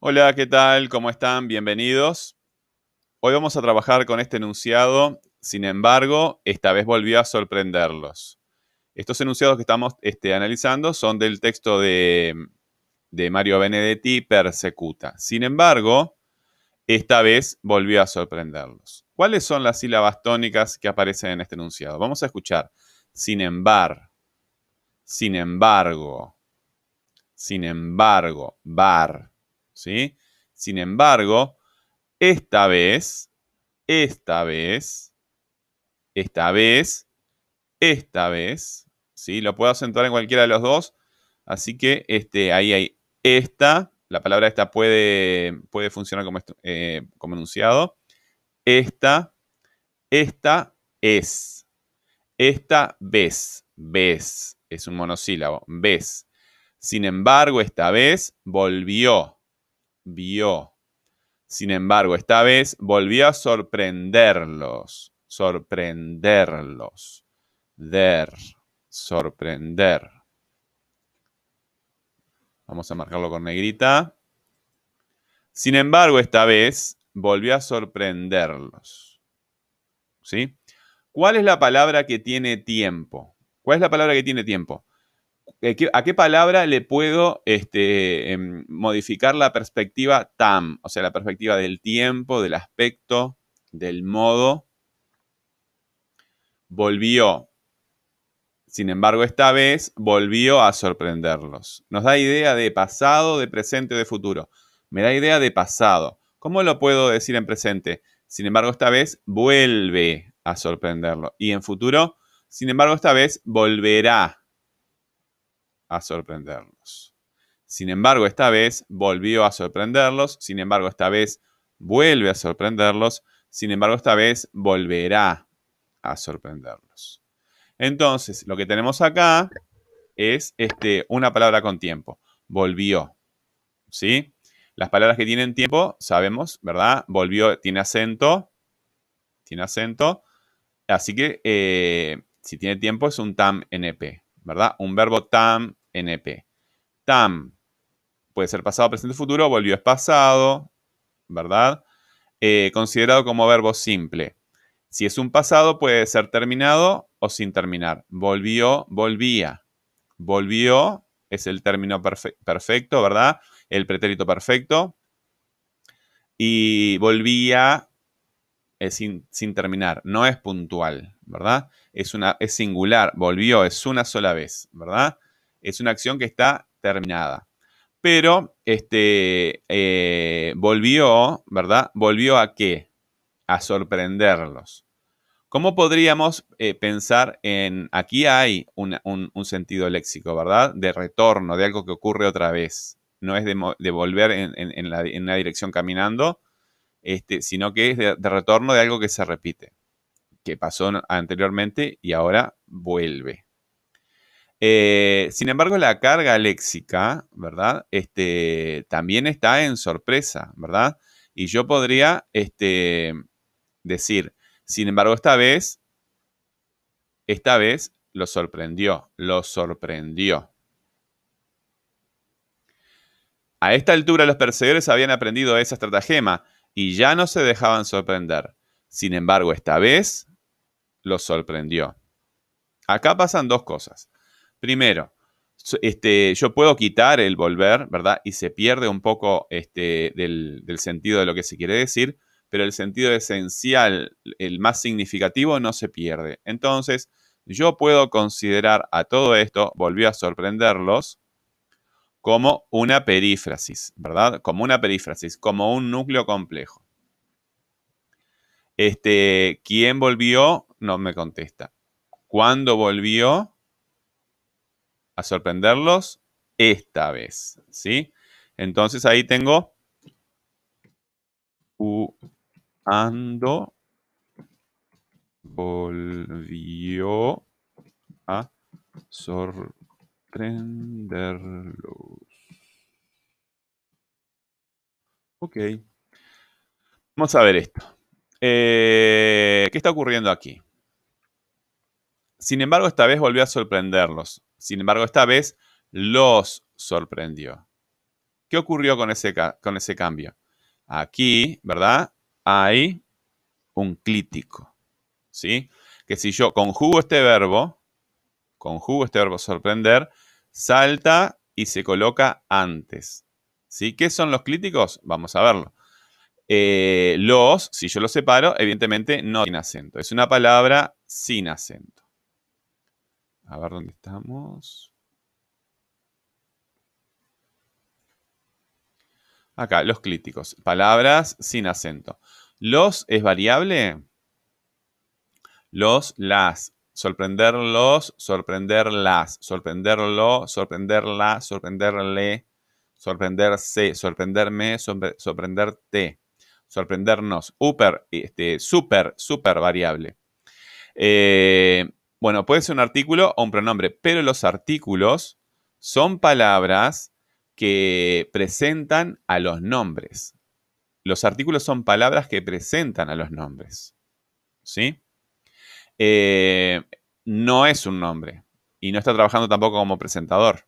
Hola, ¿qué tal? ¿Cómo están? Bienvenidos. Hoy vamos a trabajar con este enunciado, sin embargo, esta vez volvió a sorprenderlos. Estos enunciados que estamos este, analizando son del texto de, de Mario Benedetti, Persecuta. Sin embargo, esta vez volvió a sorprenderlos. ¿Cuáles son las sílabas tónicas que aparecen en este enunciado? Vamos a escuchar. Sin embargo, sin embargo, sin embargo, bar, ¿sí? Sin embargo, esta vez, esta vez, esta vez, esta vez, ¿sí? Lo puedo acentuar en cualquiera de los dos, así que este, ahí hay esta, la palabra esta puede, puede funcionar como, eh, como enunciado. Esta, esta es, esta vez, vez, es un monosílabo, vez. Sin embargo, esta vez volvió, vio. Sin embargo, esta vez volvió a sorprenderlos, sorprenderlos, der, sorprender. Vamos a marcarlo con negrita. Sin embargo, esta vez volvió a sorprenderlos. ¿Sí? ¿Cuál es la palabra que tiene tiempo? ¿Cuál es la palabra que tiene tiempo? Eh, ¿A qué palabra le puedo este, em, modificar la perspectiva tam? O sea, la perspectiva del tiempo, del aspecto, del modo. Volvió. Sin embargo, esta vez volvió a sorprenderlos. Nos da idea de pasado, de presente de futuro. Me da idea de pasado. ¿Cómo lo puedo decir en presente? Sin embargo, esta vez vuelve a sorprenderlo. Y en futuro, sin embargo, esta vez volverá a sorprenderlos. Sin embargo, esta vez volvió a sorprenderlos. Sin embargo, esta vez vuelve a sorprenderlos. Sin embargo, esta vez volverá a sorprenderlos. Entonces, lo que tenemos acá es este, una palabra con tiempo. Volvió. ¿Sí? Las palabras que tienen tiempo, sabemos, ¿verdad? Volvió, tiene acento. Tiene acento. Así que eh, si tiene tiempo es un tam NP, ¿verdad? Un verbo tam NP. Tam puede ser pasado, presente, futuro, volvió es pasado, ¿verdad? Eh, considerado como verbo simple. Si es un pasado, puede ser terminado o sin terminar. Volvió, volvía. Volvió es el término perfecto, ¿verdad? El pretérito perfecto. Y volvía es sin, sin, terminar, no es puntual, ¿verdad? Es, una, es singular, volvió, es una sola vez, ¿verdad? Es una acción que está terminada. Pero este, eh, volvió, ¿verdad? ¿Volvió a qué? A sorprenderlos. ¿Cómo podríamos eh, pensar en, aquí hay un, sentido léxico, ¿verdad? De retorno, de algo que ocurre otra vez. No es de, volver en, la, una dirección caminando, este, sino que es de, retorno de algo que se repite, que pasó anteriormente y ahora vuelve. Eh, sin embargo, la carga léxica, ¿verdad? Este, también está en sorpresa, ¿verdad? Y yo podría este, decir, sin embargo, esta vez, esta vez lo sorprendió, lo sorprendió. A esta altura los perseguidores habían aprendido esa estratagema y ya no se dejaban sorprender. Sin embargo, esta vez los sorprendió. Acá pasan dos cosas. Primero, este, yo puedo quitar el volver, ¿verdad? Y se pierde un poco este, del, sentido de lo que se quiere decir, pero el sentido esencial, el más significativo, no se pierde. Entonces, yo puedo considerar a todo esto, volvió a sorprenderlos, como una perífrasis, ¿verdad? Como una perífrasis, como un núcleo complejo. Este, ¿quién volvió? No me contesta. ¿Cuándo volvió? A sorprenderlos esta vez, ¿sí? Entonces ahí tengo cuando volvió a sorprenderlos. Ok. Vamos a ver esto. Eh, ¿Qué está ocurriendo aquí? Sin embargo, esta vez volvió a sorprenderlos. Sin embargo, esta vez los sorprendió. ¿Qué ocurrió con ese, con ese cambio? Aquí, ¿verdad? Hay un clítico, ¿sí? Que si yo conjugo este verbo, conjugo este verbo sorprender, salta y se coloca antes. ¿Sí? ¿Qué son los clíticos? Vamos a verlo. Eh, los, si yo los separo, evidentemente no tiene acento. Es una palabra sin acento. A ver dónde estamos. Acá, los clíticos. Palabras sin acento. Los es variable. Los, las. Sorprenderlos, sorprenderlas. Sorprenderlo, sorprenderla, sorprenderle. Sorprenderse, sorprenderme, sorprenderte. Sorprendernos. Super, este, super, super variable. Eh, bueno, puede ser un artículo o un pronombre, pero los artículos son palabras que presentan a los nombres. Los artículos son palabras que presentan a los nombres. ¿Sí? Eh, no es un nombre y no está trabajando tampoco como presentador,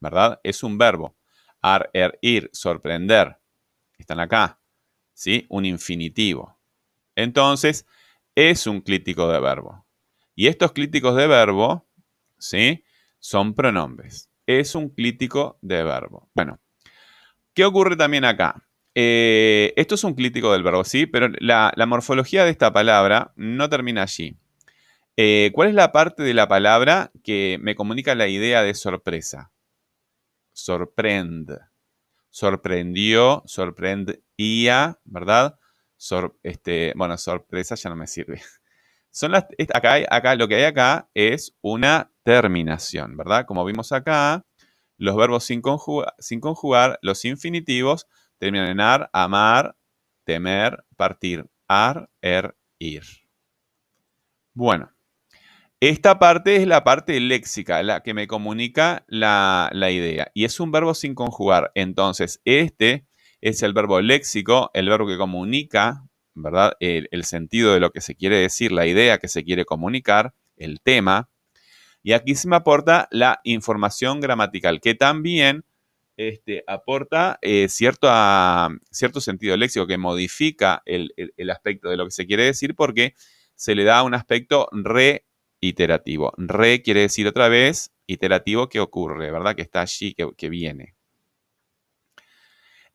¿verdad? Es un verbo. Ar, er, ir, sorprender. Están acá. ¿Sí? Un infinitivo. Entonces, es un clítico de verbo. Y estos clíticos de verbo, ¿sí? Son pronombres es un clítico de verbo. Bueno, ¿qué ocurre también acá? Eh, esto es un clítico del verbo, sí, pero la, morfología de esta palabra no termina allí. Eh, ¿Cuál es la parte de la palabra que me comunica la idea de sorpresa? Sorprende. Sorprendió, sorprendía, ¿verdad? este, bueno, sorpresa ya no me sirve. Son acá, lo que hay acá es una terminación, ¿verdad? Como vimos acá, los verbos sin conjugar, los infinitivos, terminan en ar, amar, temer, partir, ar, er, ir. Bueno, esta parte es la parte léxica, la que me comunica la, idea. Y es un verbo sin conjugar. Entonces, este es el verbo léxico, el verbo que comunica, ¿verdad? el sentido de lo que se quiere decir, la idea que se quiere comunicar, el tema. Y aquí se me aporta la información gramatical, que también este, aporta eh, cierto, cierto, sentido léxico, que modifica el, aspecto de lo que se quiere decir porque se le da un aspecto reiterativo. Re quiere decir otra vez, iterativo que ocurre, ¿verdad? Que está allí, que, viene.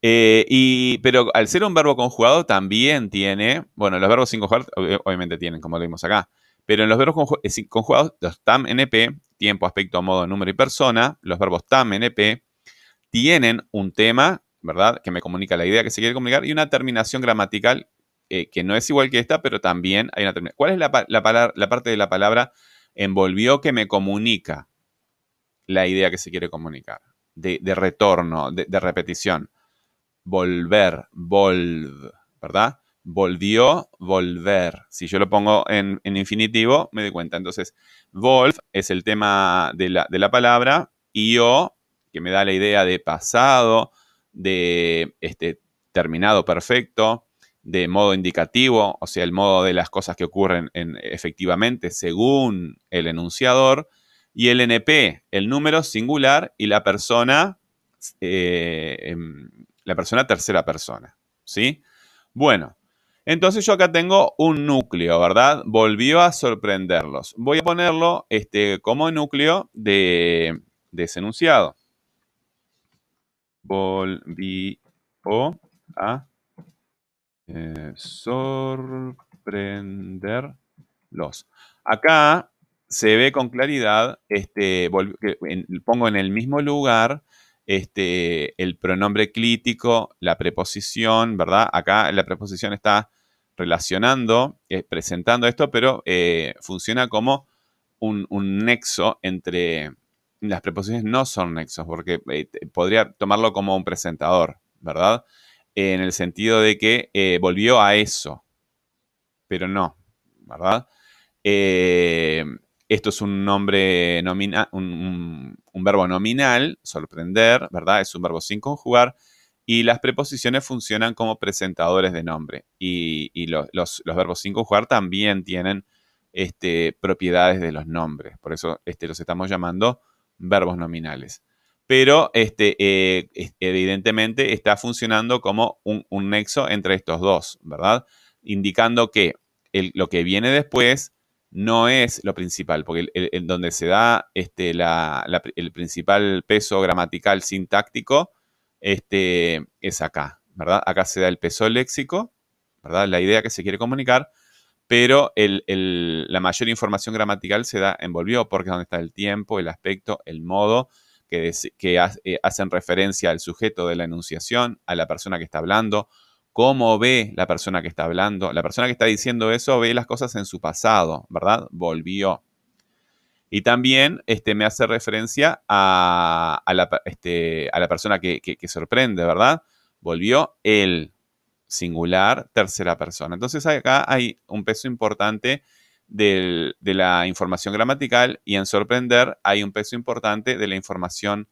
Eh, y, pero al ser un verbo conjugado también tiene, bueno, los verbos sin conjugar obviamente tienen, como lo vimos acá, pero en los verbos eh, conjugados, los TAM NP, tiempo, aspecto, modo, número y persona, los verbos TAM NP tienen un tema, ¿verdad? Que me comunica la idea que se quiere comunicar y una terminación gramatical eh, que no es igual que esta, pero también hay una terminación. ¿Cuál es la, parte de la palabra envolvió que me comunica la idea que se quiere comunicar? De, retorno, de repetición. Volver, volv, ¿verdad? volvió, volver. Si yo lo pongo en, infinitivo, me doy cuenta. Entonces, volv es el tema de la, palabra, y yo, que me da la idea de pasado, de este, terminado perfecto, de modo indicativo, o sea, el modo de las cosas que ocurren efectivamente según el enunciador, y el NP, el número singular y la persona, eh, em, la persona tercera persona. ¿Sí? Bueno, entonces yo acá tengo un núcleo, ¿verdad? Volvió a sorprenderlos. Voy a ponerlo este, como núcleo de, ese enunciado. Volvió a eh, sorprenderlos. Acá se ve con claridad, este, pongo en el mismo lugar este, el pronombre clítico, la preposición, ¿verdad? Acá la preposición está relacionando, eh, presentando esto, pero eh, funciona como un, nexo entre... Las preposiciones no son nexos, porque eh, podría tomarlo como un presentador, ¿verdad? en el sentido de que volvió a eso, pero no, ¿verdad? Esto es un nombre un, verbo nominal, sorprender, ¿verdad? Es un verbo sin conjugar y las preposiciones funcionan como presentadores de nombre. Y, los, verbos sin conjugar también tienen este, propiedades de los nombres. Por eso este, los estamos llamando verbos nominales. pero este, eh, evidentemente está funcionando como un, nexo entre estos dos, ¿verdad? Indicando que lo que viene después no es lo principal, porque el, donde se da este, el principal peso gramatical sintáctico este, es acá, ¿verdad? Acá se da el peso léxico, ¿verdad? La idea que se quiere comunicar, pero la mayor información gramatical se da en volvió, porque es donde está el tiempo, el aspecto, el modo, que, que eh, hacen referencia al sujeto de la enunciación, a la persona que está hablando, cómo ve la persona que está hablando. La persona que está diciendo eso ve las cosas en su pasado, ¿verdad? Volvió. Y también este, me hace referencia a, la, este, a la, persona que, sorprende, ¿verdad? Volvió el singular, tercera persona. Entonces acá hay un peso importante de la información gramatical y en sorprender hay un peso importante de la información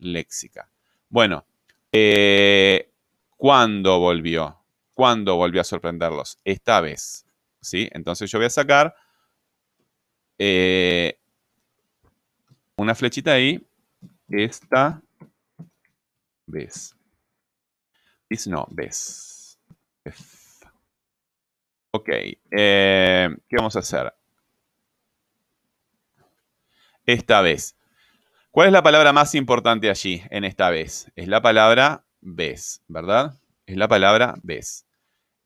léxica. Bueno, eh, ¿Cuándo volvió? ¿Cuándo volvió a sorprenderlos? Esta vez. ¿Sí? Entonces yo voy a sacar eh, una flechita ahí. Esta vez. This no, vez. Ok. Eh, ¿Qué vamos a hacer? Esta vez. ¿Cuál es la palabra más importante allí en esta vez? Es la palabra ves, ¿verdad? Es la palabra ves.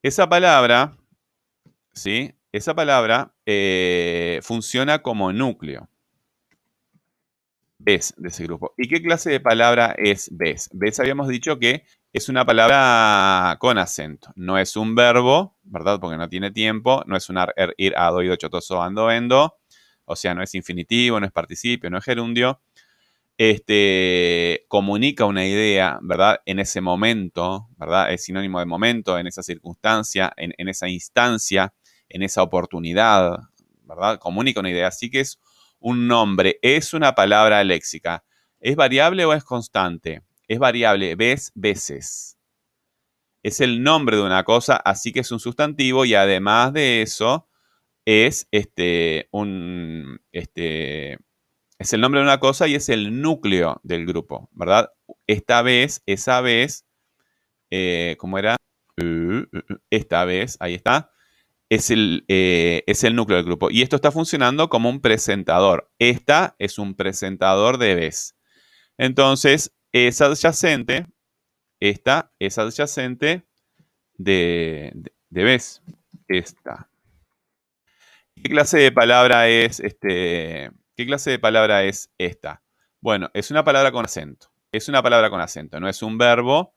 Esa palabra, ¿sí? Esa palabra eh, funciona como núcleo. Ves de ese grupo. ¿Y qué clase de palabra es ves? Ves habíamos dicho que es una palabra con acento. No es un verbo, ¿verdad? Porque no tiene tiempo. No es un er, ir, a, doido, chotoso, ando, endo. O sea, no es infinitivo, no es participio, no es gerundio este, comunica una idea, ¿verdad? En ese momento, ¿verdad? Es sinónimo de momento, en esa circunstancia, en, esa instancia, en esa oportunidad, ¿verdad? Comunica una idea. Así que es un nombre, es una palabra léxica. ¿Es variable o es constante? Es variable, ves, veces. Es el nombre de una cosa, así que es un sustantivo y además de eso es este, un, este, es el nombre de una cosa y es el núcleo del grupo, ¿verdad? Esta vez, esa vez, eh, ¿cómo era? Esta vez, ahí está, es el, eh, es el núcleo del grupo. Y esto está funcionando como un presentador. Esta es un presentador de vez. Entonces, es adyacente, esta es adyacente de, de, de vez. Esta. ¿Qué clase de palabra es este? ¿Qué clase de palabra es esta? Bueno, es una palabra con acento. Es una palabra con acento. No es un verbo,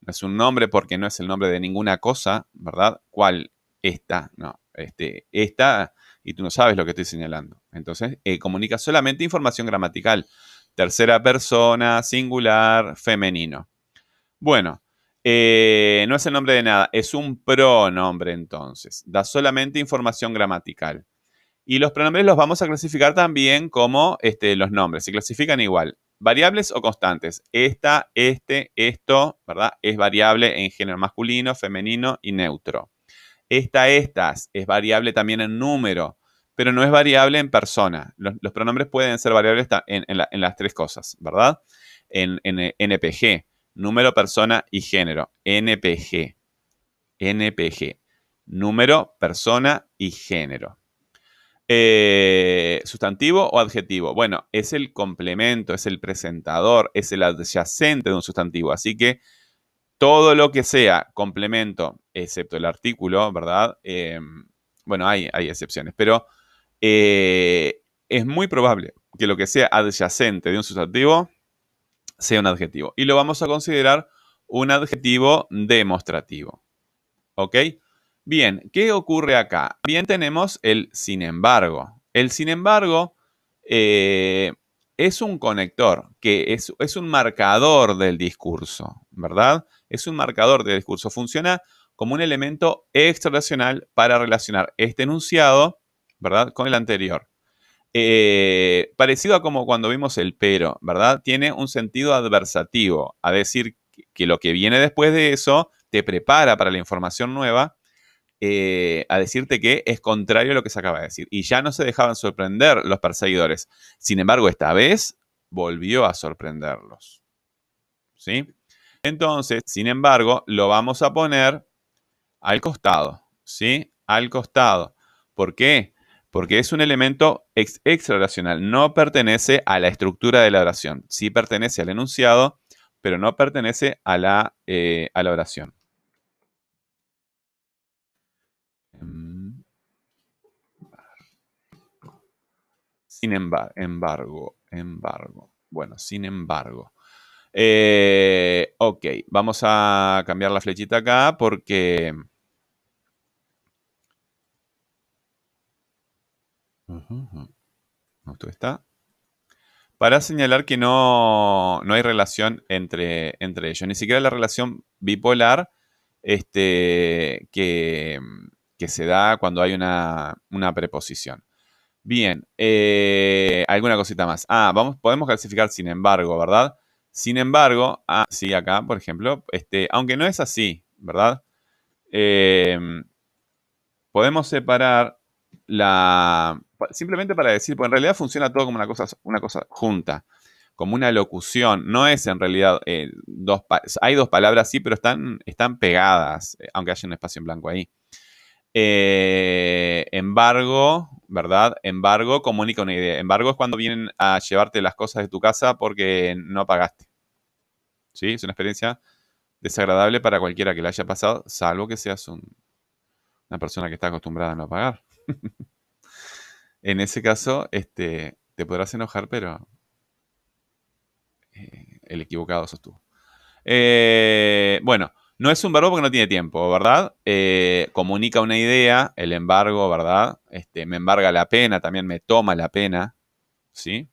no es un nombre porque no es el nombre de ninguna cosa, ¿verdad? ¿Cuál? Esta, no. Este, esta, y tú no sabes lo que estoy señalando. Entonces, eh, comunica solamente información gramatical. Tercera persona, singular, femenino. Bueno, eh, no es el nombre de nada, es un pronombre entonces. Da solamente información gramatical. Y los pronombres los vamos a clasificar también como este, los nombres. Se clasifican igual. Variables o constantes. Esta, este, esto, ¿verdad? Es variable en género masculino, femenino y neutro. Esta, estas es variable también en número, pero no es variable en persona. Los, pronombres pueden ser variables en, las tres cosas, ¿verdad? En, en NPG, número, persona y género. NPG. NPG. Número, persona y género. Eh, ¿Sustantivo o adjetivo? Bueno, es el complemento, es el presentador, es el adyacente de un sustantivo. Así que todo lo que sea complemento, excepto el artículo, ¿verdad? Em, bueno, hay, hay, excepciones, pero eh, es muy probable que lo que sea adyacente de un sustantivo sea un adjetivo. Y lo vamos a considerar un adjetivo demostrativo. ¿Ok? Bien, ¿qué ocurre acá? Bien, tenemos el sin embargo. El sin embargo eh, es un conector, que es, un marcador del discurso, ¿verdad? Es un marcador del discurso. Funciona como un elemento extraracional para relacionar este enunciado, ¿verdad? Con el anterior. Eh, parecido a como cuando vimos el pero, ¿verdad? Tiene un sentido adversativo, a decir que lo que viene después de eso te prepara para la información nueva eh, a decirte que es contrario a lo que se acaba de decir. Y ya no se dejaban sorprender los perseguidores. Sin embargo, esta vez volvió a sorprenderlos. ¿Sí? Entonces, sin embargo, lo vamos a poner al costado. ¿Sí? Al costado. ¿Por qué? Porque es un elemento ex extraoracional. No pertenece a la estructura de la oración. Sí pertenece al enunciado, pero no pertenece a la, eh, a la oración. Sin embargo, embargo. Bueno, sin embargo. Eh, ok, vamos a cambiar la flechita acá porque... Esto está. Para señalar que no, hay relación entre, entre, ellos, ni siquiera la relación bipolar este, que, se da cuando hay una, una preposición. Bien, eh, alguna cosita más. Ah, vamos, podemos clasificar sin embargo, ¿verdad? Sin embargo, ah, sí, acá, por ejemplo, este, aunque no es así, ¿verdad? Em, podemos separar la... Simplemente para decir, pues en realidad funciona todo como una cosa, una cosa junta, como una locución. No es en realidad eh, dos... Hay dos palabras, sí, pero están, están pegadas, eh, aunque haya un espacio en blanco ahí. Eh, embargo, ¿verdad? Embargo comunica una idea. Embargo es cuando vienen a llevarte las cosas de tu casa porque no pagaste. ¿Sí? Es una experiencia desagradable para cualquiera que le haya pasado, salvo que seas una persona que está acostumbrada a no pagar. en ese caso, este, te podrás enojar, pero eh, el equivocado sos tú. Eh, bueno, no es un verbo porque no tiene tiempo, ¿verdad? Eh, comunica una idea, el embargo, ¿verdad? Este, me embarga la pena, también me toma la pena, ¿sí?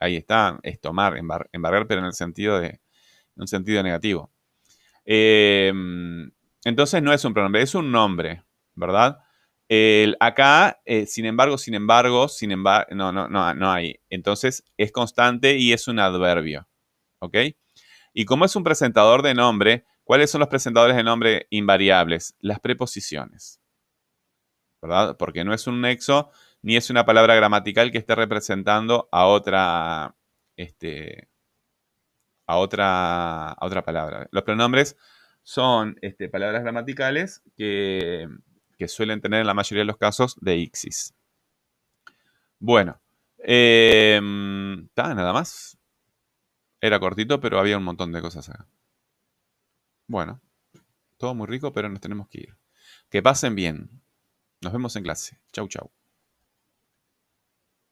Ahí está, es tomar, embargar, pero en el sentido de, un sentido negativo. Em, entonces no es un pronombre, es un nombre, ¿verdad? Acá, eh, sin embargo, sin embargo, sin embargo, no, no, no hay. Entonces es constante y es un adverbio, ¿ok? Y como es un presentador de nombre, ¿Cuáles son los presentadores de nombre invariables? Las preposiciones. ¿Verdad? Porque no es un nexo ni es una palabra gramatical que esté representando a otra, este, a otra, a otra palabra. Los pronombres son este, palabras gramaticales que, suelen tener en la mayoría de los casos de ixis. Bueno, eh, nada más. Era cortito, pero había un montón de cosas acá. Bueno, todo muy rico, pero nos tenemos que ir. Que pasen bien. Nos vemos en clase. Chau, chau.